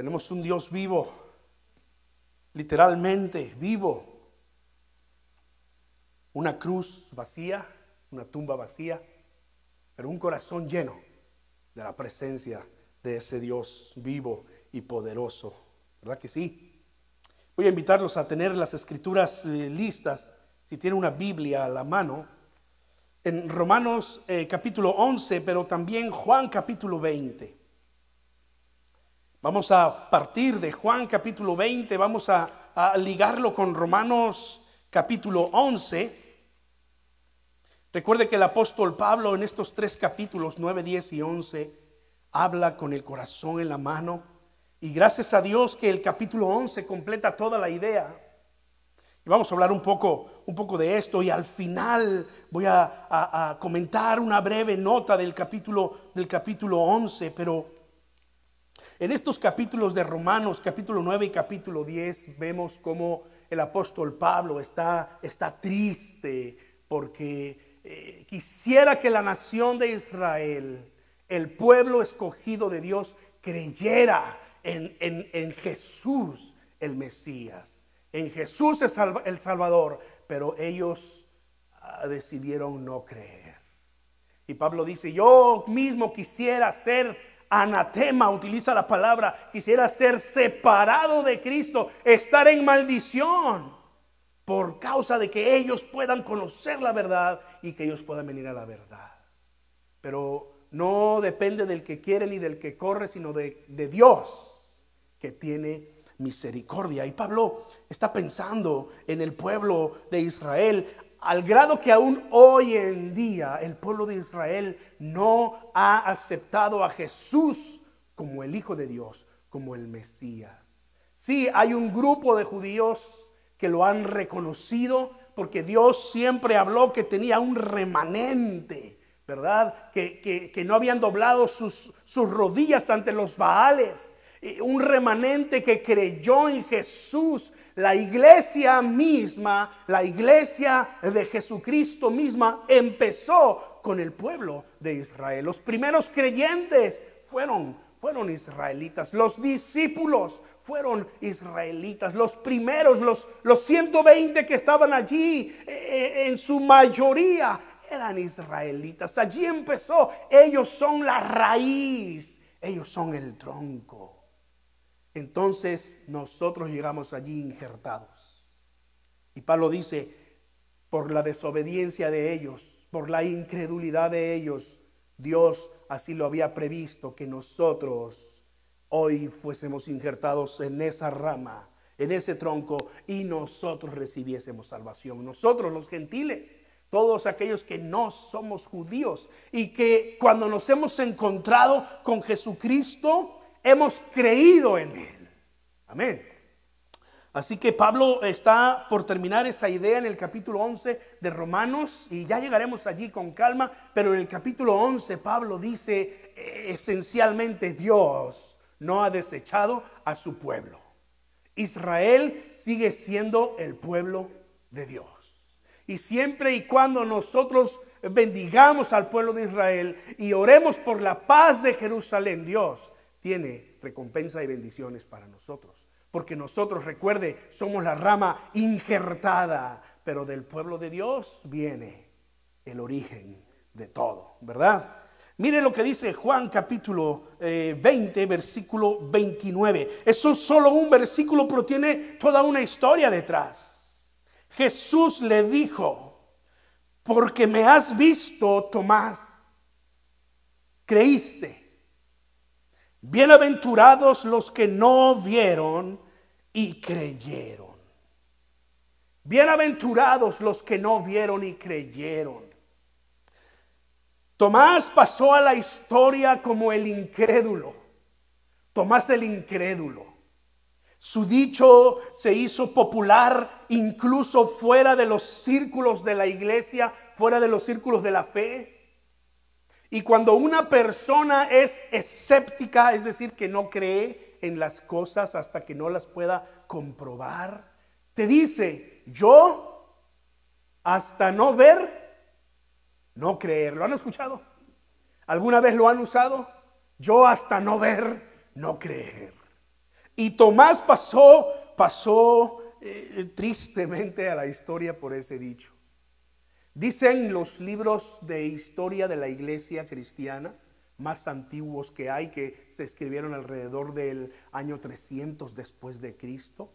Tenemos un Dios vivo, literalmente vivo. Una cruz vacía, una tumba vacía, pero un corazón lleno de la presencia de ese Dios vivo y poderoso. ¿Verdad que sí? Voy a invitarlos a tener las escrituras eh, listas, si tienen una Biblia a la mano, en Romanos eh, capítulo 11, pero también Juan capítulo 20. Vamos a partir de Juan capítulo 20, vamos a, ligarlo con Romanos capítulo 11. Recuerde que el apóstol Pablo en estos tres capítulos, 9, 10 y 11, habla con el corazón en la mano. Y gracias a Dios que el capítulo 11 completa toda la idea. Y vamos a hablar un poco, un poco de esto y al final voy a, a, comentar una breve nota del capítulo, del capítulo 11, pero en estos capítulos de Romanos, capítulo 9 y capítulo 10, vemos cómo el apóstol Pablo está, está triste porque eh, quisiera que la nación de Israel, el pueblo escogido de Dios, creyera en, en, Jesús el Mesías, en Jesús el Salvador, pero ellos ah, decidieron no creer. Y Pablo dice, yo mismo quisiera ser anatema, utiliza la palabra, quisiera ser separado de Cristo, estar en maldición por causa de que ellos puedan conocer la verdad y que ellos puedan venir a la verdad. Pero no depende del que quiere ni del que corre, sino de, de Dios que tiene misericordia. Y Pablo está pensando en el pueblo de Israel al grado que aún hoy en día el pueblo de Israel no ha aceptado a Jesús como el Hijo de Dios, como el Mesías. Sí, hay un grupo de judíos que lo han reconocido, porque Dios siempre habló que tenía un remanente, ¿verdad? Que, no habían doblado sus, sus rodillas ante los Baales. Un remanente que creyó en Jesús. La iglesia misma, la iglesia de Jesucristo misma empezó con el pueblo de Israel. Los primeros creyentes fueron fueron israelitas. Los discípulos fueron israelitas. Los primeros, los, los 120 que estaban allí, eh, eh, en su mayoría eran israelitas. Allí empezó. Ellos son la raíz. Ellos son el tronco. Entonces nosotros llegamos allí injertados. Y Pablo dice, por la desobediencia de ellos, por la incredulidad de ellos, Dios así lo había previsto que nosotros hoy fuésemos injertados en esa rama, en ese tronco, y nosotros recibiésemos salvación. Nosotros los gentiles, todos aquellos que no somos judíos y que cuando nos hemos encontrado con Jesucristo, hemos creído en Él. Amén. Así que Pablo está por terminar esa idea en el capítulo 11 de Romanos y ya llegaremos allí con calma, pero en el capítulo 11 Pablo dice eh, esencialmente Dios no ha desechado a su pueblo. Israel sigue siendo el pueblo de Dios. Y siempre y cuando nosotros bendigamos al pueblo de Israel y oremos por la paz de Jerusalén, Dios tiene recompensa y bendiciones para nosotros. Porque nosotros, recuerde, somos la rama injertada, pero del pueblo de Dios viene el origen de todo, ¿verdad? Mire lo que dice Juan capítulo 20, eh, versículo 29. Eso es solo un versículo, pero tiene toda una historia detrás. Jesús le dijo, porque me has visto, Tomás, creíste. Bienaventurados los que no vieron y creyeron. Bienaventurados los que no vieron y creyeron. Tomás pasó a la historia como el incrédulo. Tomás el incrédulo. Su dicho se hizo popular incluso fuera de los círculos de la iglesia, fuera de los círculos de la fe. Y cuando una persona es escéptica, es decir, que no cree en las cosas hasta que no las pueda comprobar, te dice, yo hasta no ver, no creer. ¿Lo han escuchado? ¿Alguna vez lo han usado? Yo hasta no ver, no creer. Y Tomás pasó, pasó eh, tristemente a la historia por ese dicho. Dicen los libros de historia de la iglesia cristiana más antiguos que hay, que se escribieron alrededor del año 300 después de Cristo,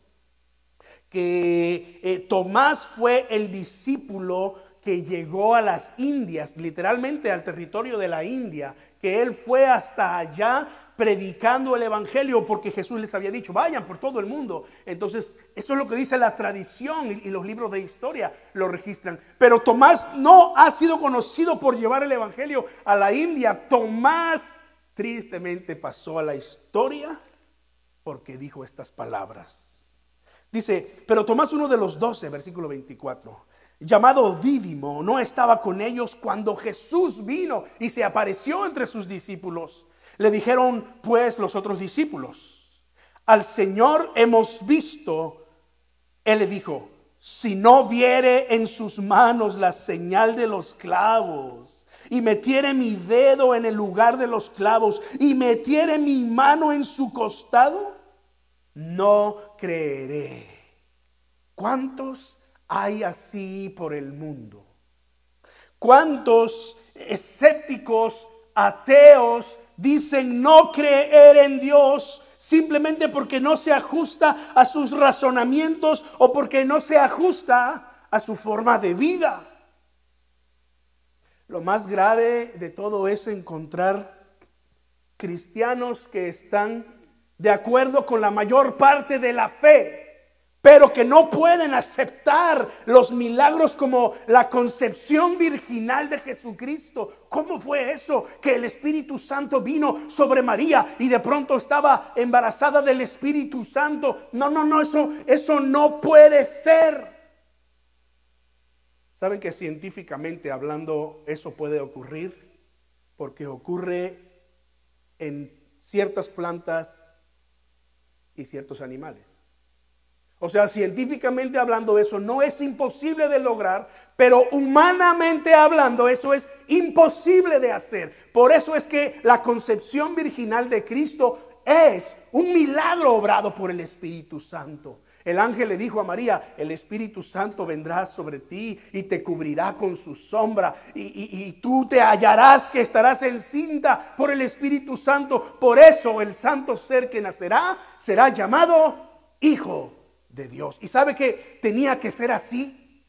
que eh, Tomás fue el discípulo que llegó a las Indias, literalmente al territorio de la India, que él fue hasta allá predicando el Evangelio porque Jesús les había dicho, vayan por todo el mundo. Entonces, eso es lo que dice la tradición y, los libros de historia lo registran. Pero Tomás no ha sido conocido por llevar el Evangelio a la India. Tomás tristemente pasó a la historia porque dijo estas palabras. Dice, pero Tomás, uno de los doce, versículo 24, llamado Dídimo, no estaba con ellos cuando Jesús vino y se apareció entre sus discípulos. Le dijeron pues los otros discípulos, al Señor hemos visto, Él le dijo, si no viere en sus manos la señal de los clavos y metiere mi dedo en el lugar de los clavos y metiere mi mano en su costado, no creeré. ¿Cuántos hay así por el mundo? ¿Cuántos escépticos ateos dicen no creer en Dios simplemente porque no se ajusta a sus razonamientos o porque no se ajusta a su forma de vida. Lo más grave de todo es encontrar cristianos que están de acuerdo con la mayor parte de la fe pero que no pueden aceptar los milagros como la concepción virginal de Jesucristo. ¿Cómo fue eso? Que el Espíritu Santo vino sobre María y de pronto estaba embarazada del Espíritu Santo. No, no, no, eso, eso no puede ser. ¿Saben que científicamente hablando eso puede ocurrir? Porque ocurre en ciertas plantas y ciertos animales. O sea, científicamente hablando, eso no es imposible de lograr, pero humanamente hablando, eso es imposible de hacer. Por eso es que la concepción virginal de Cristo es un milagro obrado por el Espíritu Santo. El ángel le dijo a María, el Espíritu Santo vendrá sobre ti y te cubrirá con su sombra y, y, tú te hallarás que estarás encinta por el Espíritu Santo. Por eso el santo ser que nacerá será llamado Hijo de Dios. ¿Y sabe que tenía que ser así?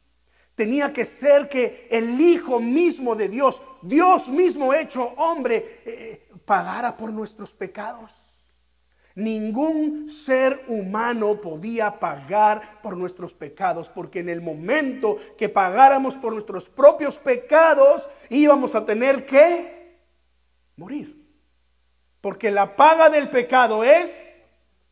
Tenía que ser que el Hijo mismo de Dios, Dios mismo hecho hombre, eh, pagara por nuestros pecados. Ningún ser humano podía pagar por nuestros pecados, porque en el momento que pagáramos por nuestros propios pecados, íbamos a tener que morir. Porque la paga del pecado es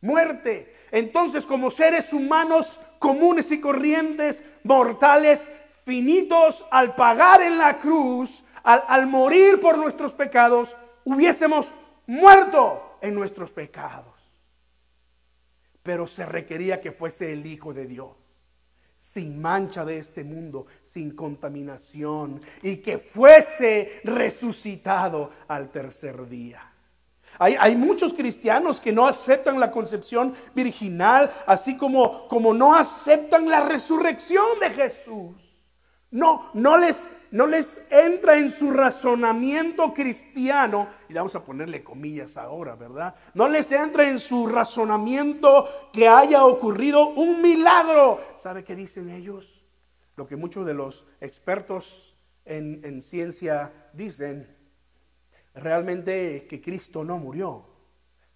muerte. Entonces, como seres humanos comunes y corrientes, mortales, finitos, al pagar en la cruz, al, morir por nuestros pecados, hubiésemos muerto en nuestros pecados. Pero se requería que fuese el Hijo de Dios sin mancha de este mundo, sin contaminación, y que fuese resucitado al tercer día. Hay, muchos cristianos que no aceptan la concepción virginal, así como, como no aceptan la resurrección de Jesús. No, no les, no les entra en su razonamiento cristiano, y vamos a ponerle comillas ahora, ¿verdad? No les entra en su razonamiento que haya ocurrido un milagro. ¿Sabe qué dicen ellos? Lo que muchos de los expertos en, en ciencia dicen realmente que Cristo no murió.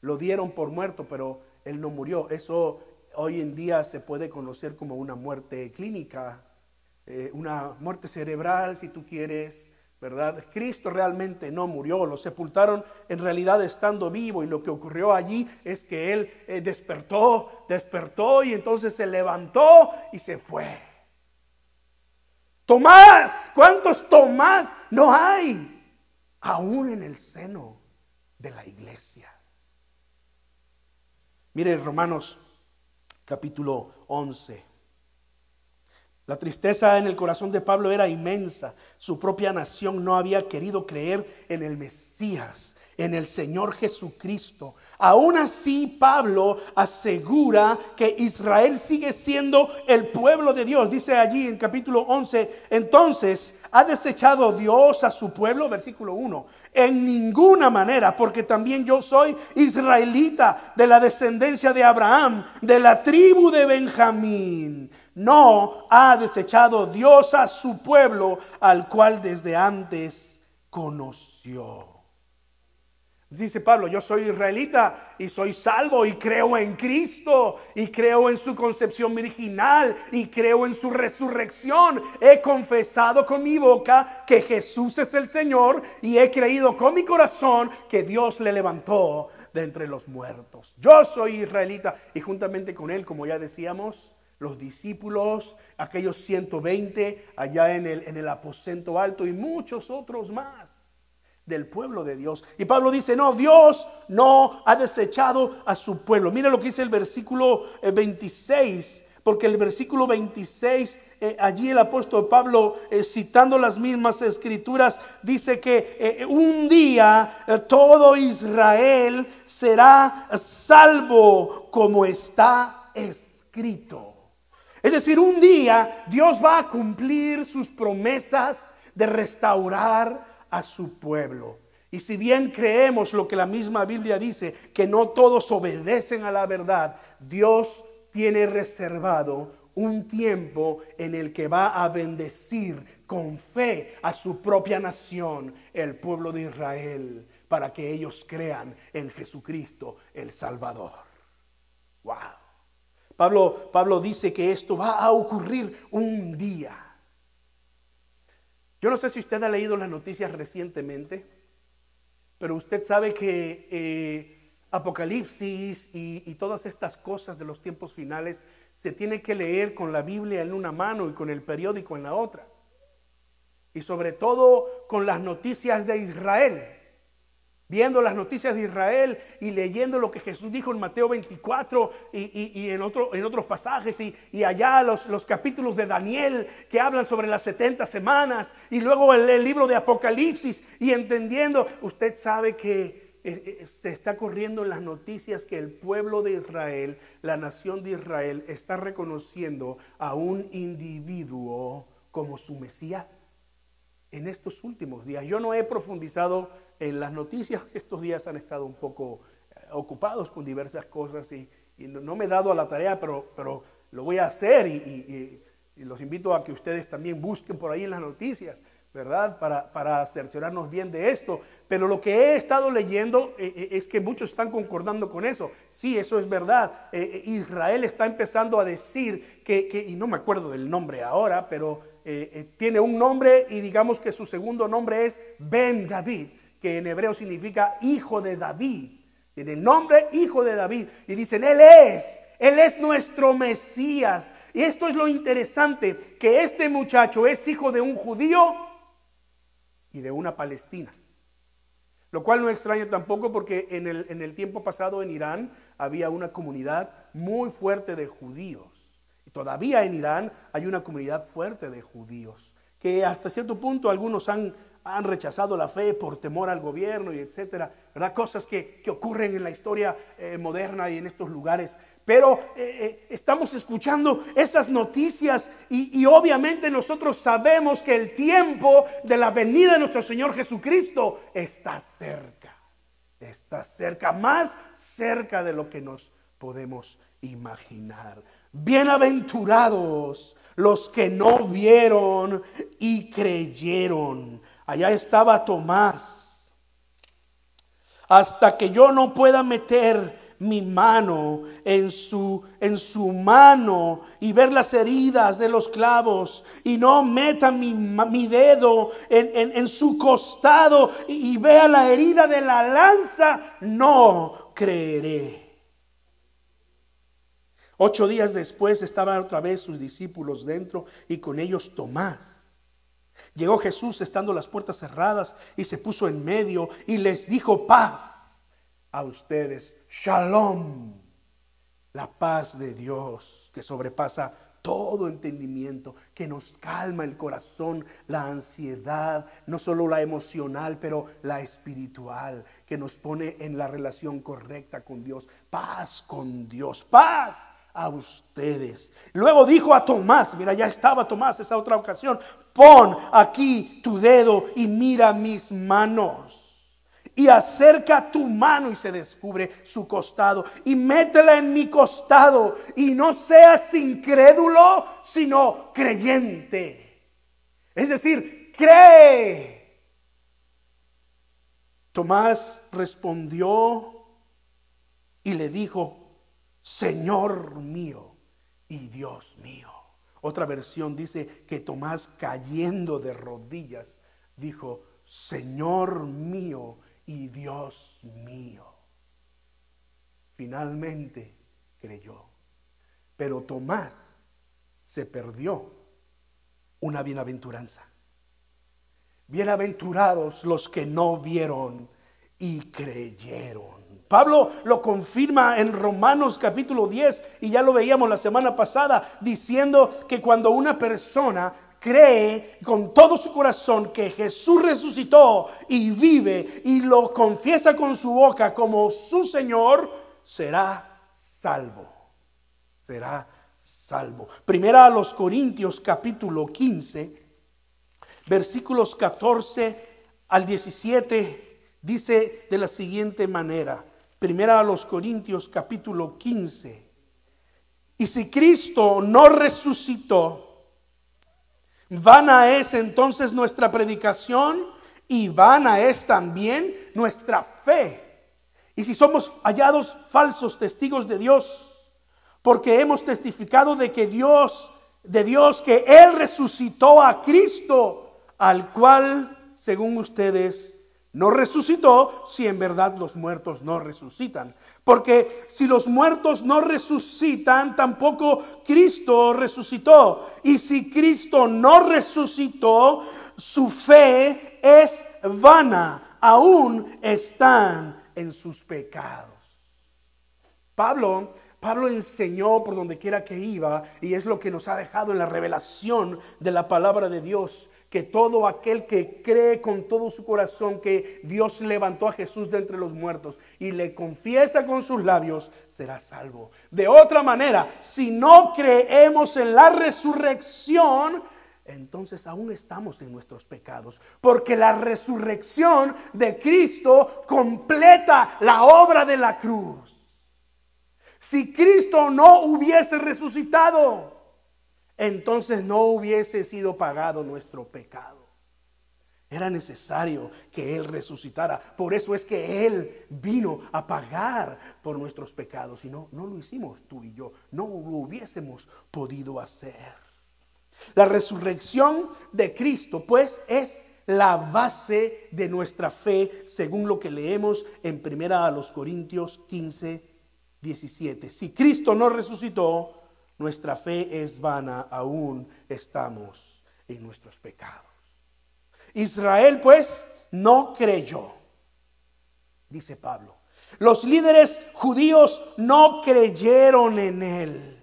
Lo dieron por muerto, pero Él no murió. Eso hoy en día se puede conocer como una muerte clínica, eh, una muerte cerebral, si tú quieres, ¿verdad? Cristo realmente no murió, lo sepultaron en realidad estando vivo y lo que ocurrió allí es que Él eh, despertó, despertó y entonces se levantó y se fue. Tomás, ¿cuántos Tomás no hay? Aún en el seno de la iglesia. Mire Romanos capítulo 11, La tristeza en el corazón de Pablo era inmensa. Su propia nación no había querido creer en el Mesías, en el Señor Jesucristo. Aún así, Pablo asegura que Israel sigue siendo el pueblo de Dios. Dice allí en capítulo 11, entonces, ¿ha desechado Dios a su pueblo? Versículo 1. En ninguna manera, porque también yo soy israelita de la descendencia de Abraham, de la tribu de Benjamín. No ha desechado Dios a su pueblo, al cual desde antes conoció. Dice Pablo, yo soy israelita y soy salvo y creo en Cristo y creo en su concepción virginal y creo en su resurrección. He confesado con mi boca que Jesús es el Señor y he creído con mi corazón que Dios le levantó de entre los muertos. Yo soy israelita y juntamente con él, como ya decíamos, los discípulos, aquellos 120 allá en el, en el aposento alto y muchos otros más del pueblo de Dios. Y Pablo dice, no, Dios no ha desechado a su pueblo. Mira lo que dice el versículo 26, eh, porque el versículo 26, eh, allí el apóstol Pablo, eh, citando las mismas escrituras, dice que un día todo Israel será salvo como está escrito. Es decir, un día Dios va a cumplir sus promesas de restaurar a su pueblo. Y si bien creemos lo que la misma Biblia dice, que no todos obedecen a la verdad, Dios tiene reservado un tiempo en el que va a bendecir con fe a su propia nación, el pueblo de Israel, para que ellos crean en Jesucristo el Salvador. Wow. Pablo, Pablo dice que esto va a ocurrir un día. Yo no sé si usted ha leído las noticias recientemente, pero usted sabe que eh, Apocalipsis y, y, todas estas cosas de los tiempos finales se tiene que leer con la Biblia en una mano y con el periódico en la otra. Y sobre todo con las noticias de Israel viendo las noticias de Israel y leyendo lo que Jesús dijo en Mateo 24 y, en, otro, en, otros pasajes y, allá los, los, capítulos de Daniel que hablan sobre las 70 semanas y luego el, libro de Apocalipsis y entendiendo, usted sabe que eh, eh, se está corriendo en las noticias que el pueblo de Israel, la nación de Israel, está reconociendo a un individuo como su Mesías en estos últimos días. Yo no he profundizado en las noticias estos días han estado un poco eh, ocupados con diversas cosas y, no me he dado a la tarea, pero, pero lo voy a hacer y, los invito a que ustedes también busquen por ahí en las noticias, ¿verdad? Para, para cerciorarnos bien de esto. Pero lo que he estado leyendo eh, eh, es que muchos están concordando con eso. Sí, eso es verdad. Israel está empezando a decir que, que, y no me acuerdo del nombre ahora, pero tiene un nombre y digamos que su segundo nombre es Ben David que en hebreo significa hijo de David. Tiene el nombre hijo de David. Y dicen, Él es, Él es nuestro Mesías. Y esto es lo interesante, que este muchacho es hijo de un judío y de una palestina. Lo cual no extraña tampoco porque en el, en el tiempo pasado en Irán había una comunidad muy fuerte de judíos. Y todavía en Irán hay una comunidad fuerte de judíos, que hasta cierto punto algunos han han rechazado la fe por temor al gobierno y etcétera, ¿verdad? Cosas que, ocurren en la historia eh, moderna y en estos lugares. Pero eh, eh, estamos escuchando esas noticias y, y, obviamente nosotros sabemos que el tiempo de la venida de nuestro Señor Jesucristo está cerca. Está cerca, más cerca de lo que nos podemos imaginar. Bienaventurados los que no vieron y creyeron. Allá estaba Tomás. Hasta que yo no pueda meter mi mano en su, en su mano y ver las heridas de los clavos y no meta mi, mi dedo en, en, su costado y, y vea la herida de la lanza, no creeré. Ocho días después estaban otra vez sus discípulos dentro y con ellos Tomás. Llegó Jesús estando las puertas cerradas y se puso en medio y les dijo paz a ustedes. Shalom. La paz de Dios que sobrepasa todo entendimiento, que nos calma el corazón, la ansiedad, no solo la emocional, pero la espiritual, que nos pone en la relación correcta con Dios. Paz con Dios, paz a ustedes. Luego dijo a Tomás, mira, ya estaba Tomás esa otra ocasión, pon aquí tu dedo y mira mis manos y acerca tu mano y se descubre su costado y métela en mi costado y no seas incrédulo, sino creyente. Es decir, cree. Tomás respondió y le dijo, Señor mío y Dios mío. Otra versión dice que Tomás cayendo de rodillas dijo, Señor mío y Dios mío. Finalmente creyó. Pero Tomás se perdió una bienaventuranza. Bienaventurados los que no vieron y creyeron. Pablo lo confirma en Romanos capítulo 10 y ya lo veíamos la semana pasada diciendo que cuando una persona cree con todo su corazón que Jesús resucitó y vive y lo confiesa con su boca como su Señor, será salvo. Será salvo. Primera a los Corintios capítulo 15, versículos 14 al 17, dice de la siguiente manera. Primera a los Corintios capítulo 15. Y si Cristo no resucitó, Vana es entonces nuestra predicación y vana es también nuestra fe. Y si somos hallados falsos testigos de Dios, porque hemos testificado de que Dios, de Dios, que Él resucitó a Cristo, al cual, según ustedes, no resucitó si en verdad los muertos no resucitan. Porque si los muertos no resucitan, tampoco Cristo resucitó. Y si Cristo no resucitó, su fe es vana. Aún están en sus pecados. Pablo Pablo enseñó por donde quiera que iba y es lo que nos ha dejado en la revelación de la palabra de Dios que todo aquel que cree con todo su corazón que Dios levantó a Jesús de entre los muertos y le confiesa con sus labios, será salvo. De otra manera, si no creemos en la resurrección, entonces aún estamos en nuestros pecados, porque la resurrección de Cristo completa la obra de la cruz. Si Cristo no hubiese resucitado, entonces no hubiese sido pagado nuestro pecado. Era necesario que Él resucitara. Por eso es que Él vino a pagar por nuestros pecados. Y no, no lo hicimos tú y yo. No lo hubiésemos podido hacer. La resurrección de Cristo, pues, es la base de nuestra fe, según lo que leemos en primera a los Corintios 15, 17. Si Cristo no resucitó, nuestra fe es vana, aún estamos en nuestros pecados. Israel pues no creyó, dice Pablo. Los líderes judíos no creyeron en él.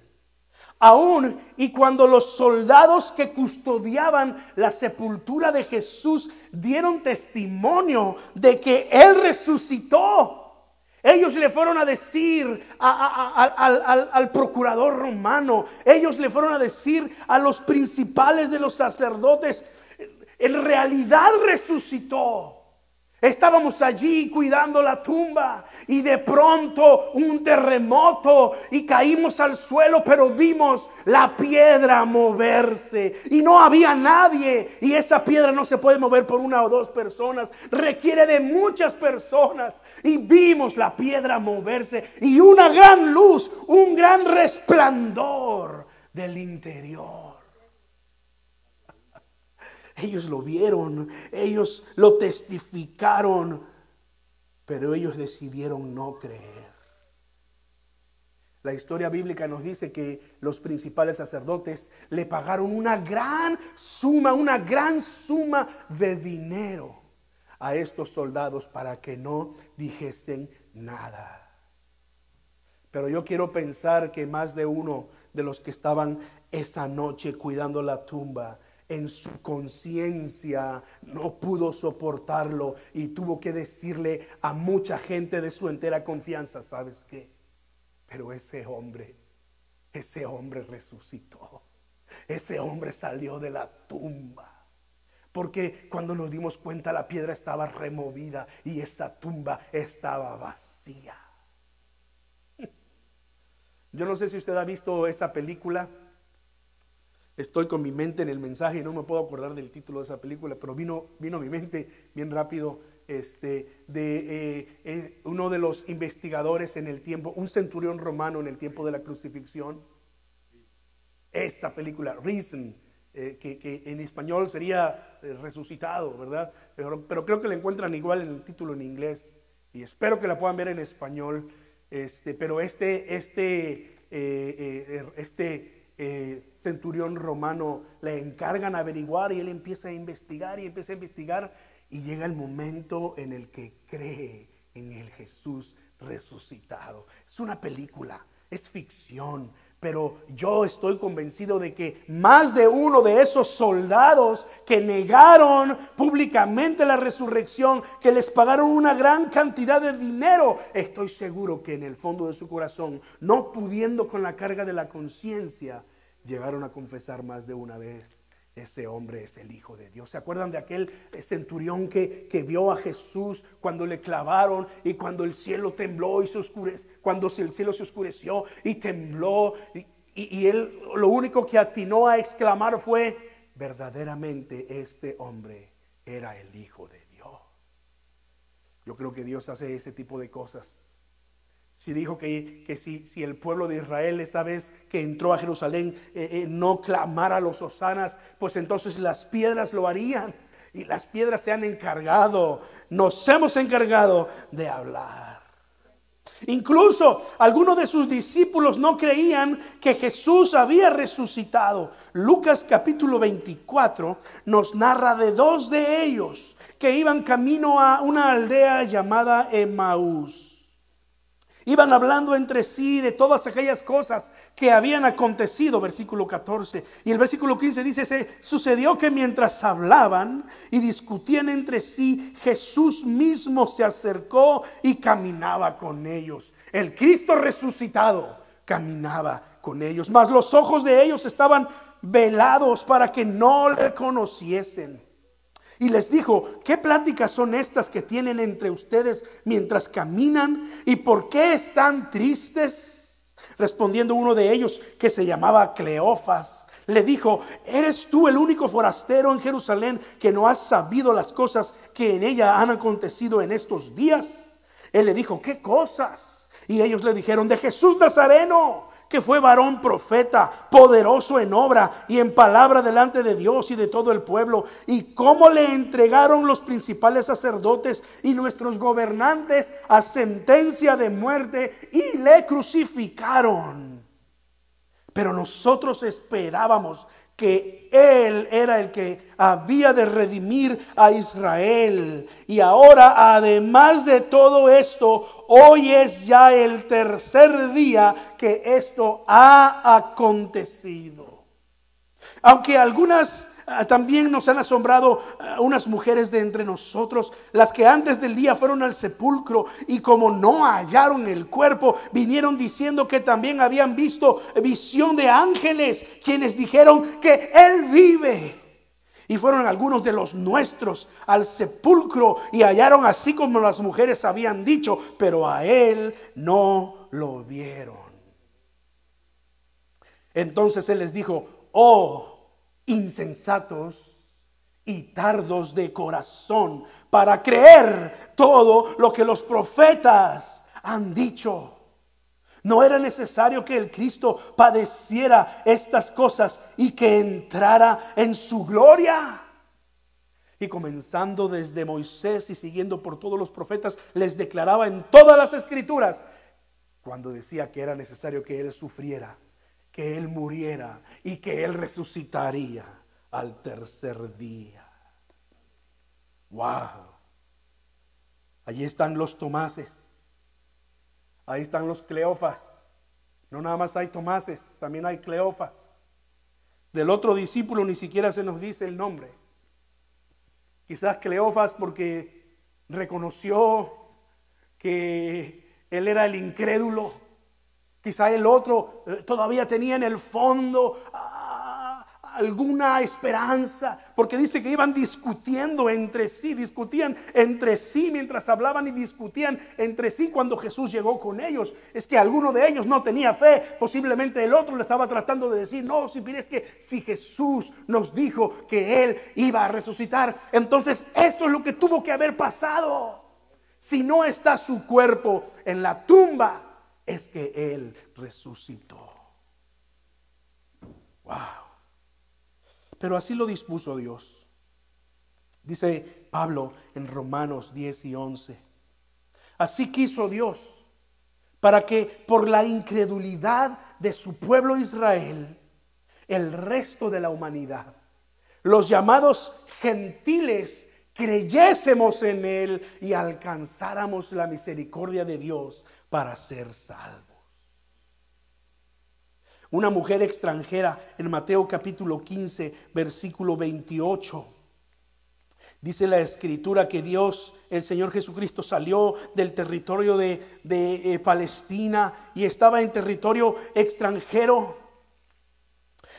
Aún y cuando los soldados que custodiaban la sepultura de Jesús dieron testimonio de que Él resucitó, ellos le fueron a decir al, procurador romano, ellos le fueron a decir a los principales de los sacerdotes, en realidad resucitó. Estábamos allí cuidando la tumba y de pronto un terremoto y caímos al suelo, pero vimos la piedra moverse y no había nadie y esa piedra no se puede mover por una o dos personas, requiere de muchas personas y vimos la piedra moverse y una gran luz, un gran resplandor del interior. Ellos lo vieron, ellos lo testificaron, pero ellos decidieron no creer. La historia bíblica nos dice que los principales sacerdotes le pagaron una gran suma, una gran suma de dinero a estos soldados para que no dijesen nada. Pero yo quiero pensar que más de uno de los que estaban esa noche cuidando la tumba, en su conciencia no pudo soportarlo y tuvo que decirle a mucha gente de su entera confianza, ¿sabes qué? Pero ese hombre, ese hombre resucitó. Ese hombre salió de la tumba. Porque cuando nos dimos cuenta la piedra estaba removida y esa tumba estaba vacía. Yo no sé si usted ha visto esa película Estoy con mi mente en el mensaje y no me puedo acordar del título de esa película, pero vino, vino a mi mente bien rápido este, de eh, eh, uno de los investigadores en el tiempo, un centurión romano en el tiempo de la crucifixión. Esa película, Reason, eh, que, en español sería resucitado, ¿verdad? Pero, creo que la encuentran igual en el título en inglés y espero que la puedan ver en español. Este, pero este, este, este eh, centurión romano le encargan averiguar y él empieza a investigar y empieza a investigar y llega el momento en el que cree en el Jesús resucitado. Es una película, es ficción, pero yo estoy convencido de que más de uno de esos soldados que negaron públicamente la resurrección, que les pagaron una gran cantidad de dinero, estoy seguro que en el fondo de su corazón, no pudiendo con la carga de la conciencia, llegaron a confesar más de una vez ese hombre es el Hijo de Dios. ¿Se acuerdan de aquel centurión que, que, vio a Jesús cuando le clavaron y cuando el cielo tembló y se oscureció, cuando el cielo se oscureció y tembló? Y, y él lo único que atinó a exclamar fue, verdaderamente este hombre era el Hijo de Dios. Yo creo que Dios hace ese tipo de cosas si dijo que, que si, si, el pueblo de Israel esa vez que entró a Jerusalén eh, eh, no clamara a los hosanas, pues entonces las piedras lo harían. Y las piedras se han encargado, nos hemos encargado de hablar. Incluso algunos de sus discípulos no creían que Jesús había resucitado. Lucas capítulo 24 nos narra de dos de ellos que iban camino a una aldea llamada Emaús. Iban hablando entre sí de todas aquellas cosas que habían acontecido, versículo 14. Y el versículo 15 dice, se sucedió que mientras hablaban y discutían entre sí, Jesús mismo se acercó y caminaba con ellos. El Cristo resucitado caminaba con ellos, mas los ojos de ellos estaban velados para que no le conociesen. Y les dijo, ¿qué pláticas son estas que tienen entre ustedes mientras caminan? ¿Y por qué están tristes? Respondiendo uno de ellos, que se llamaba Cleofas, le dijo, ¿eres tú el único forastero en Jerusalén que no has sabido las cosas que en ella han acontecido en estos días? Él le dijo, ¿qué cosas? Y ellos le dijeron, de Jesús Nazareno que fue varón profeta, poderoso en obra y en palabra delante de Dios y de todo el pueblo, y cómo le entregaron los principales sacerdotes y nuestros gobernantes a sentencia de muerte y le crucificaron. Pero nosotros esperábamos que Él era el que había de redimir a Israel. Y ahora, además de todo esto, hoy es ya el tercer día que esto ha acontecido. Aunque algunas Ah, también nos han asombrado ah, unas mujeres de entre nosotros, las que antes del día fueron al sepulcro y como no hallaron el cuerpo, vinieron diciendo que también habían visto visión de ángeles, quienes dijeron que Él vive. Y fueron algunos de los nuestros al sepulcro y hallaron así como las mujeres habían dicho, pero a Él no lo vieron. Entonces Él les dijo, oh, insensatos y tardos de corazón para creer todo lo que los profetas han dicho. No era necesario que el Cristo padeciera estas cosas y que entrara en su gloria. Y comenzando desde Moisés y siguiendo por todos los profetas, les declaraba en todas las escrituras cuando decía que era necesario que Él sufriera que Él muriera y que Él resucitaría al tercer día. ¡Wow! Allí están los Tomases. Ahí están los Cleofas. No nada más hay Tomases, también hay Cleofas. Del otro discípulo ni siquiera se nos dice el nombre. Quizás Cleofas porque reconoció que él era el incrédulo. Quizá el otro eh, todavía tenía en el fondo alguna esperanza, porque dice que iban discutiendo entre sí, discutían entre sí mientras hablaban y discutían entre sí cuando Jesús llegó con ellos. Es que alguno de ellos no tenía fe, posiblemente el otro le estaba tratando de decir, no, si es que si Jesús nos dijo que Él iba a resucitar, entonces esto es lo que tuvo que haber pasado. Si no está su cuerpo en la tumba, es que Él resucitó. Wow. Pero así lo dispuso Dios. Dice Pablo en Romanos 10 y 11. Así quiso Dios para que por la incredulidad de su pueblo Israel, el resto de la humanidad, los llamados gentiles, creyésemos en Él y alcanzáramos la misericordia de Dios para ser salvos. Una mujer extranjera en Mateo capítulo 15, versículo 28. Dice la escritura que Dios, el Señor Jesucristo, salió del territorio de, eh, Palestina y estaba en territorio extranjero.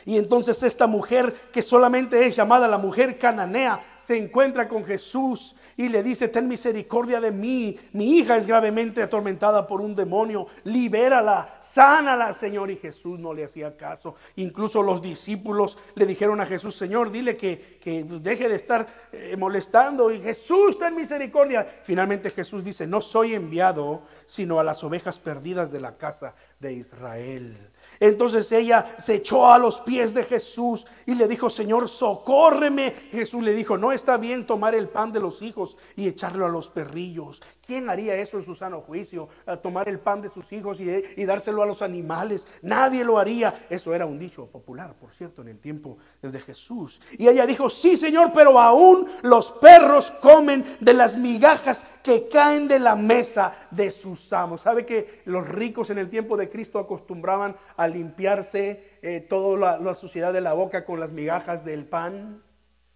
Y entonces esta mujer, que solamente es llamada la mujer cananea, se encuentra con Jesús y le dice, ten misericordia de mí, mi hija es gravemente atormentada por un demonio, libérala, sánala, Señor. Y Jesús no le hacía caso. Incluso los discípulos le dijeron a Jesús, Señor, dile que, que deje de estar eh, molestando. Y Jesús, ten misericordia. Finalmente Jesús dice, no soy enviado, sino a las ovejas perdidas de la casa de Israel. Entonces ella se echó a los pies de Jesús y le dijo, Señor, socórreme. Jesús le dijo, no está bien tomar el pan de los hijos y echarlo a los perrillos. ¿Quién haría eso en su sano juicio? tomar el pan de sus hijos y, y dárselo a los animales. Nadie lo haría. Eso era un dicho popular, por cierto, en el tiempo de Jesús. Y ella dijo, sí, Señor, pero aún los perros comen de las migajas que caen de la mesa de sus amos. ¿Sabe que los ricos en el tiempo de Cristo acostumbraban a limpiarse eh, toda la, suciedad de la boca con las migajas del pan.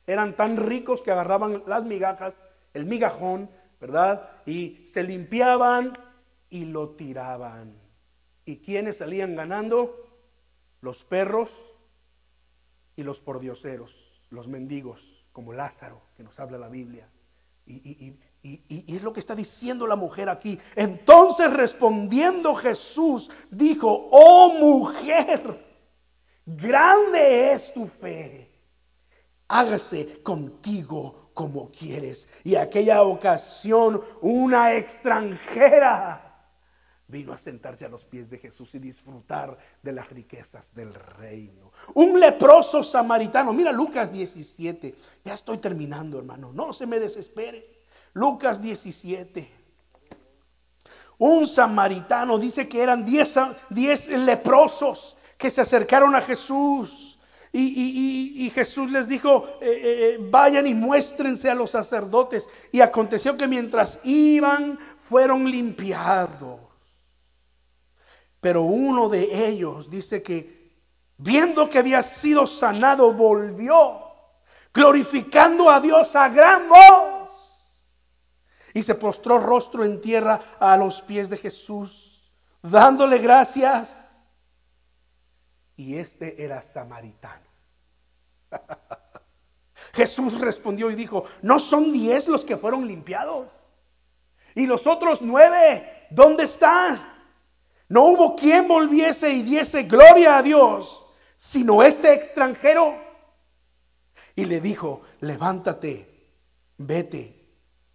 Eran tan ricos que agarraban las migajas, el migajón, ¿verdad? Y se limpiaban y lo tiraban. ¿Y quiénes salían ganando? Los perros y los pordioseros, los mendigos, como Lázaro, que nos habla la Biblia. y, y, es lo que está diciendo la mujer aquí. Entonces respondiendo Jesús dijo, oh mujer, grande es tu fe. Hágase contigo como quieres. Y aquella ocasión una extranjera vino a sentarse a los pies de Jesús y disfrutar de las riquezas del reino. Un leproso samaritano, mira Lucas 17, ya estoy terminando hermano, no se me desespere. Lucas 17. Un samaritano dice que eran 10 leprosos que se acercaron a Jesús. Y, Jesús les dijo, eh, eh, eh, vayan y muéstrense a los sacerdotes. Y aconteció que mientras iban, fueron limpiados. Pero uno de ellos dice que, viendo que había sido sanado, volvió, glorificando a Dios a gran voz y se postró rostro en tierra a los pies de Jesús, dándole gracias. Y este era samaritano. Jesús respondió y dijo, ¿no son diez los que fueron limpiados? ¿Y los otros nueve, dónde están? No hubo quien volviese y diese gloria a Dios, sino este extranjero. Y le dijo, levántate, vete,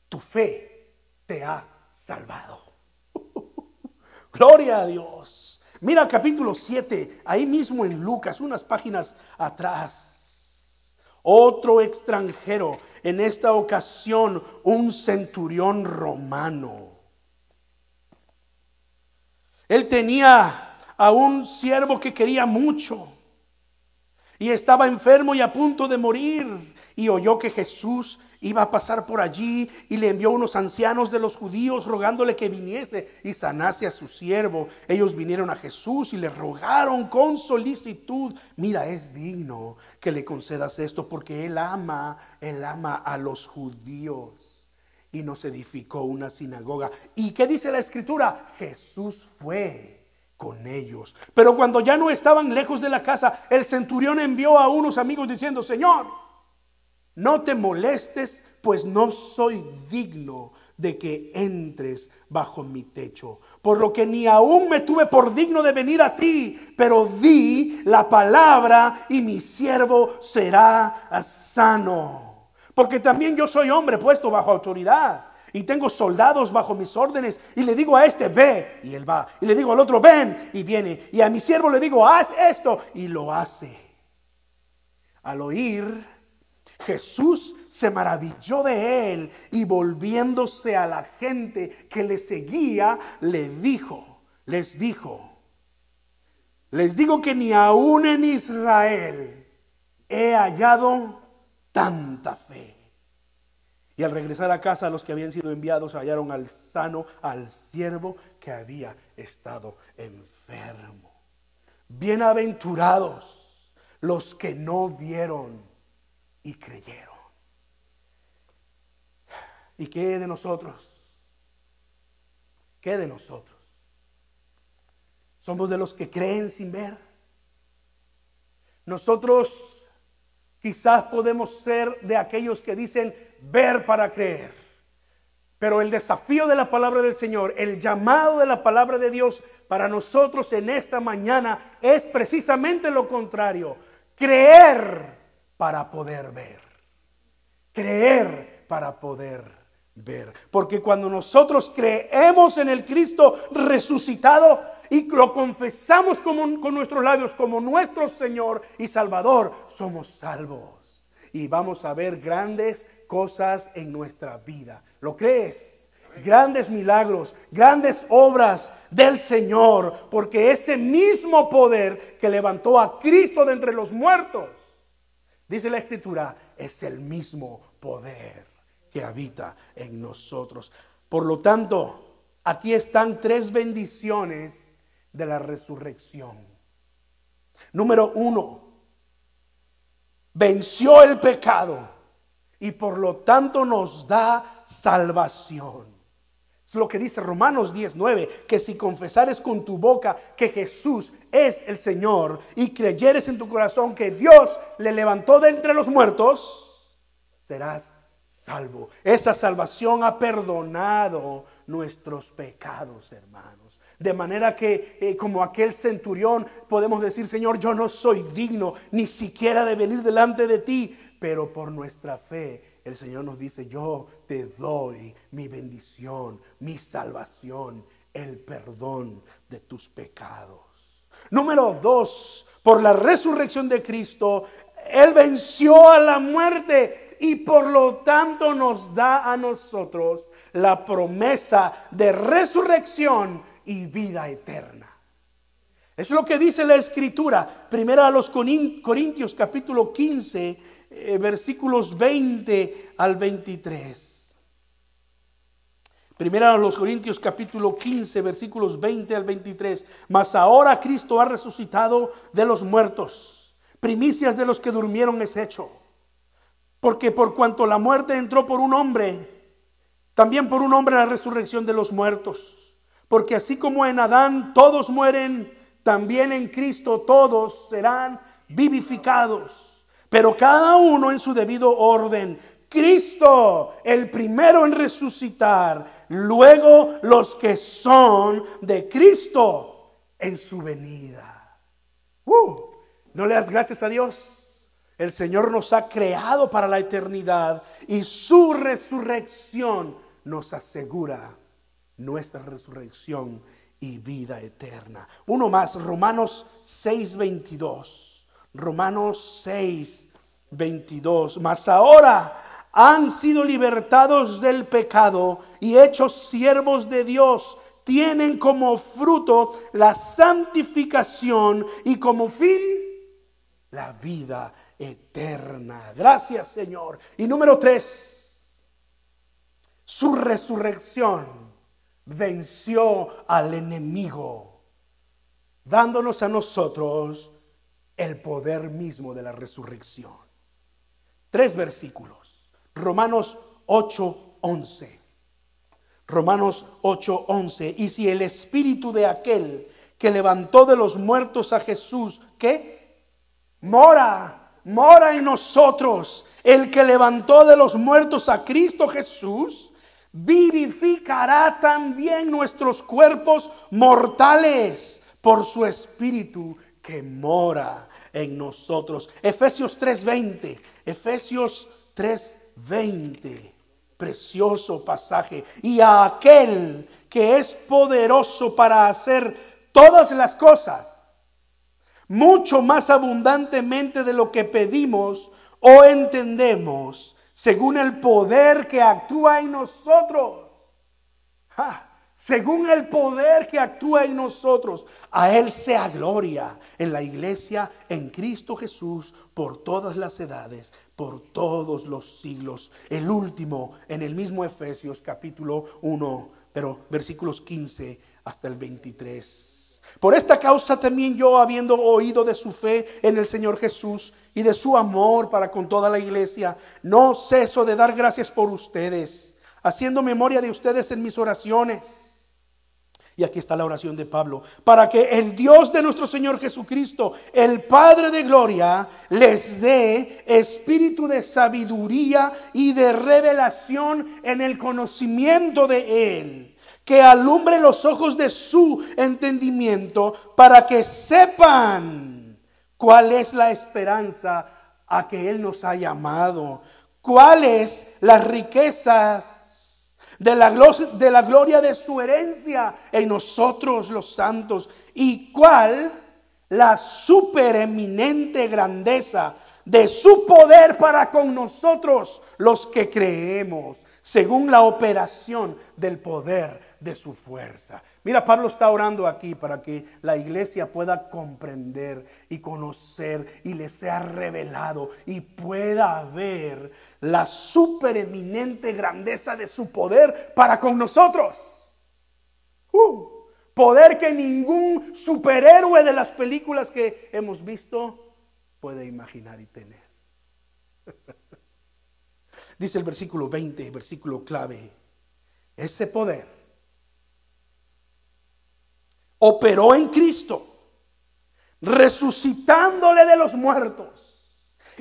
tu fe te ha salvado. Gloria a Dios. Mira capítulo 7, ahí mismo en Lucas, unas páginas atrás. Otro extranjero, en esta ocasión un centurión romano. Él tenía a un siervo que quería mucho. Y estaba enfermo y a punto de morir. Y oyó que Jesús iba a pasar por allí y le envió unos ancianos de los judíos rogándole que viniese y sanase a su siervo. Ellos vinieron a Jesús y le rogaron con solicitud, mira, es digno que le concedas esto porque él ama, él ama a los judíos. Y nos edificó una sinagoga. ¿Y qué dice la escritura? Jesús fue con ellos. Pero cuando ya no estaban lejos de la casa, el centurión envió a unos amigos diciendo, Señor, no te molestes, pues no soy digno de que entres bajo mi techo. Por lo que ni aún me tuve por digno de venir a ti, pero di la palabra y mi siervo será sano. Porque también yo soy hombre puesto bajo autoridad y tengo soldados bajo mis órdenes y le digo a este, ve, y él va. Y le digo al otro, ven, y viene. Y a mi siervo le digo, haz esto, y lo hace. Al oír, Jesús se maravilló de él y volviéndose a la gente que le seguía, le dijo, les dijo, les digo que ni aún en Israel he hallado tanta fe. Y al regresar a casa, los que habían sido enviados hallaron al sano, al siervo que había estado enfermo. Bienaventurados los que no vieron y creyeron. ¿Y qué de nosotros? ¿Qué de nosotros? Somos de los que creen sin ver. Nosotros quizás podemos ser de aquellos que dicen, ver para creer. Pero el desafío de la palabra del Señor, el llamado de la palabra de Dios para nosotros en esta mañana es precisamente lo contrario. Creer para poder ver. Creer para poder ver. Porque cuando nosotros creemos en el Cristo resucitado y lo confesamos con nuestros labios como nuestro Señor y Salvador, somos salvos y vamos a ver grandes cosas en nuestra vida. ¿Lo crees? Grandes milagros, grandes obras del Señor, porque ese mismo poder que levantó a Cristo de entre los muertos, dice la Escritura, es el mismo poder que habita en nosotros. Por lo tanto, aquí están tres bendiciones de la resurrección. Número uno, venció el pecado y por lo tanto nos da salvación. Es lo que dice Romanos 19, que si confesares con tu boca que Jesús es el Señor y creyeres en tu corazón que Dios le levantó de entre los muertos, serás salvo. Esa salvación ha perdonado nuestros pecados, hermanos. De manera que, eh, como aquel centurión, podemos decir, Señor, yo no soy digno ni siquiera de venir delante de ti, pero por nuestra fe el Señor nos dice, yo te doy mi bendición, mi salvación, el perdón de tus pecados. Número dos, por la resurrección de Cristo, Él venció a la muerte y por lo tanto nos da a nosotros la promesa de resurrección y vida eterna. Es lo que dice la escritura. Primero a los Corintios capítulo 15, eh, versículos 20 al 23. Primero a los Corintios capítulo 15, versículos 20 al 23. Mas ahora Cristo ha resucitado de los muertos. Primicias de los que durmieron es hecho. Porque por cuanto la muerte entró por un hombre, también por un hombre la resurrección de los muertos. Porque así como en Adán todos mueren, también en Cristo todos serán vivificados. Pero cada uno en su debido orden. Cristo, el primero en resucitar, luego los que son de Cristo en su venida. Uh, ¿No le das gracias a Dios? El Señor nos ha creado para la eternidad y su resurrección nos asegura nuestra resurrección y vida eterna. Uno más, Romanos 6:22. Romanos 6:22. Mas ahora han sido libertados del pecado y hechos siervos de Dios. Tienen como fruto la santificación y como fin la vida eterna. Gracias Señor. Y número tres, su resurrección venció al enemigo, dándonos a nosotros el poder mismo de la resurrección. Tres versículos. Romanos 8, 11. Romanos 8, 11. Y si el espíritu de aquel que levantó de los muertos a Jesús, ¿qué? Mora, mora en nosotros. El que levantó de los muertos a Cristo Jesús, vivificará también nuestros cuerpos mortales por su espíritu que mora en nosotros. Efesios 3:20, Efesios 3:20. Precioso pasaje. Y a aquel que es poderoso para hacer todas las cosas, mucho más abundantemente de lo que pedimos o entendemos, según el poder que actúa en nosotros. según el poder que actúa en nosotros, a Él sea gloria en la iglesia, en Cristo Jesús, por todas las edades, por todos los siglos. El último, en el mismo Efesios capítulo 1, pero versículos 15 hasta el 23. Por esta causa también yo, habiendo oído de su fe en el Señor Jesús y de su amor para con toda la iglesia, no ceso de dar gracias por ustedes, haciendo memoria de ustedes en mis oraciones. Y aquí está la oración de Pablo, para que el Dios de nuestro Señor Jesucristo, el Padre de Gloria, les dé espíritu de sabiduría y de revelación en el conocimiento de Él que alumbre los ojos de su entendimiento para que sepan cuál es la esperanza a que Él nos ha llamado, cuáles las riquezas de la, de la gloria de su herencia en nosotros los santos y cuál la supereminente grandeza de su poder para con nosotros los que creemos, según la operación del poder de su fuerza. Mira, Pablo está orando aquí para que la iglesia pueda comprender y conocer y le sea revelado y pueda ver la supereminente grandeza de su poder para con nosotros. Uh, poder que ningún superhéroe de las películas que hemos visto puede imaginar y tener. Dice el versículo 20, versículo clave, ese poder operó en Cristo, resucitándole de los muertos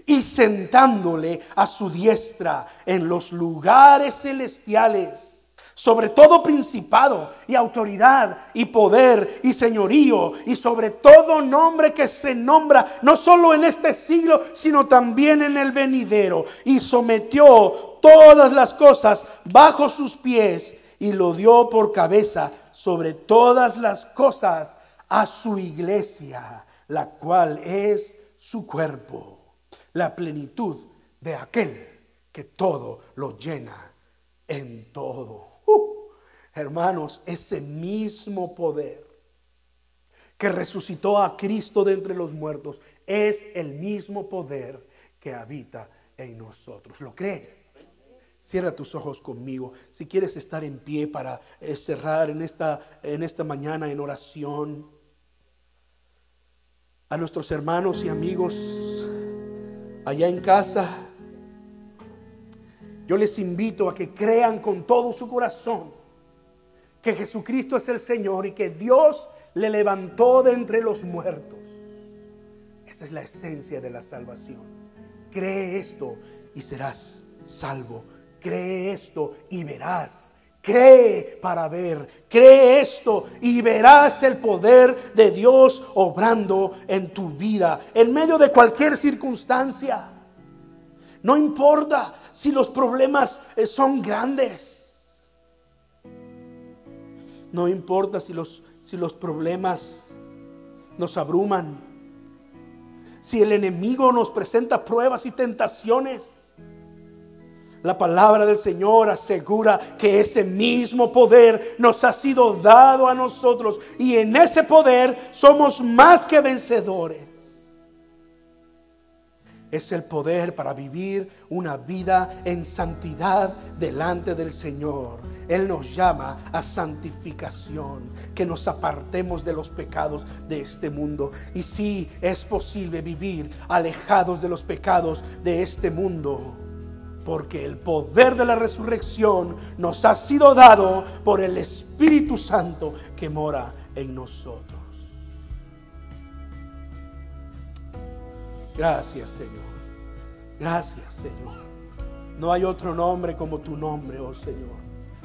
y sentándole a su diestra en los lugares celestiales sobre todo principado y autoridad y poder y señorío y sobre todo nombre que se nombra no solo en este siglo, sino también en el venidero. Y sometió todas las cosas bajo sus pies y lo dio por cabeza sobre todas las cosas a su iglesia, la cual es su cuerpo, la plenitud de aquel que todo lo llena en todo. Hermanos, ese mismo poder que resucitó a Cristo de entre los muertos es el mismo poder que habita en nosotros. ¿Lo crees? Cierra tus ojos conmigo. Si quieres estar en pie para eh, cerrar en esta, en esta mañana en oración. A nuestros hermanos y amigos allá en casa, yo les invito a que crean con todo su corazón que Jesucristo es el Señor y que Dios le levantó de entre los muertos. Esa es la esencia de la salvación. Cree esto y serás salvo. Cree esto y verás. Cree para ver. Cree esto y verás el poder de Dios obrando en tu vida, en medio de cualquier circunstancia. No importa si los problemas eh, son grandes. No importa si los, si los problemas nos abruman, si el enemigo nos presenta pruebas y tentaciones. La palabra del Señor asegura que ese mismo poder nos ha sido dado a nosotros y en ese poder somos más que vencedores. es el poder para vivir una vida en santidad delante del Señor. Él nos llama a santificación, que nos apartemos de los pecados de este mundo. Y sí, es posible vivir alejados de los pecados de este mundo, porque el poder de la resurrección nos ha sido dado por el Espíritu Santo que mora en nosotros. Gracias, Señor. Gracias, Señor. No hay otro nombre como tu nombre, oh Señor.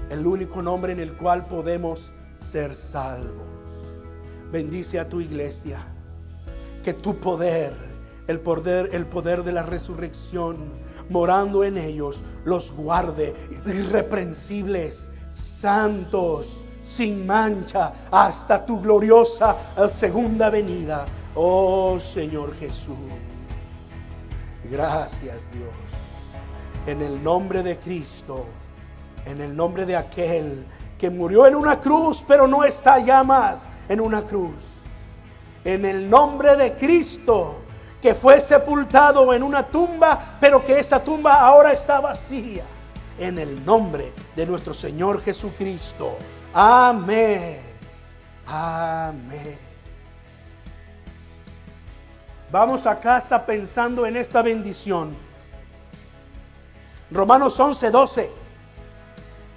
El único nombre en el cual podemos ser salvos. Bendice a tu iglesia. Que tu poder, el poder, el poder de la resurrección, morando en ellos, los guarde irreprensibles, santos, sin mancha, hasta tu gloriosa segunda venida. Oh Señor Jesús. Gracias Dios. En el nombre de Cristo, en el nombre de aquel que murió en una cruz, pero no está ya más en una cruz. En el nombre de Cristo, que fue sepultado en una tumba, pero que esa tumba ahora está vacía. En el nombre de nuestro Señor Jesucristo. Amén. Amén. Vamos a casa pensando en esta bendición. Romanos 11, 12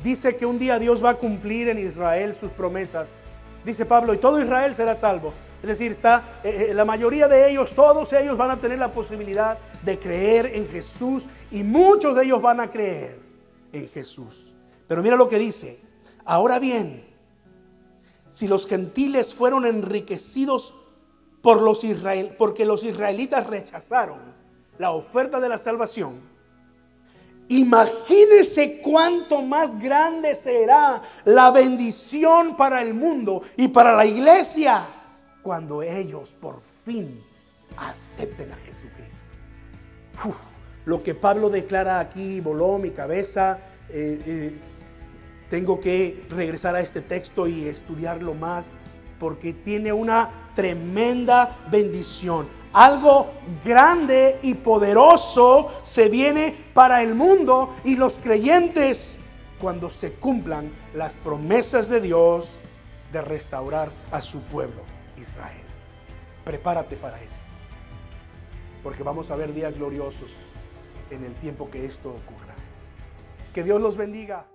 dice que un día Dios va a cumplir en Israel sus promesas. Dice Pablo, y todo Israel será salvo. Es decir, está eh, eh, la mayoría de ellos, todos ellos van a tener la posibilidad de creer en Jesús y muchos de ellos van a creer en Jesús. Pero mira lo que dice. Ahora bien, si los gentiles fueron enriquecidos por los israel, porque los israelitas rechazaron la oferta de la salvación. Imagínese cuánto más grande será la bendición para el mundo y para la iglesia cuando ellos por fin acepten a Jesucristo. lo que Pablo declara aquí voló mi cabeza. Eh, eh, tengo que regresar a este texto y estudiarlo más porque tiene una tremenda bendición. Algo grande y poderoso se viene para el mundo y los creyentes cuando se cumplan las promesas de Dios de restaurar a su pueblo, Israel. Prepárate para eso, porque vamos a ver días gloriosos en el tiempo que esto ocurra. Que Dios los bendiga.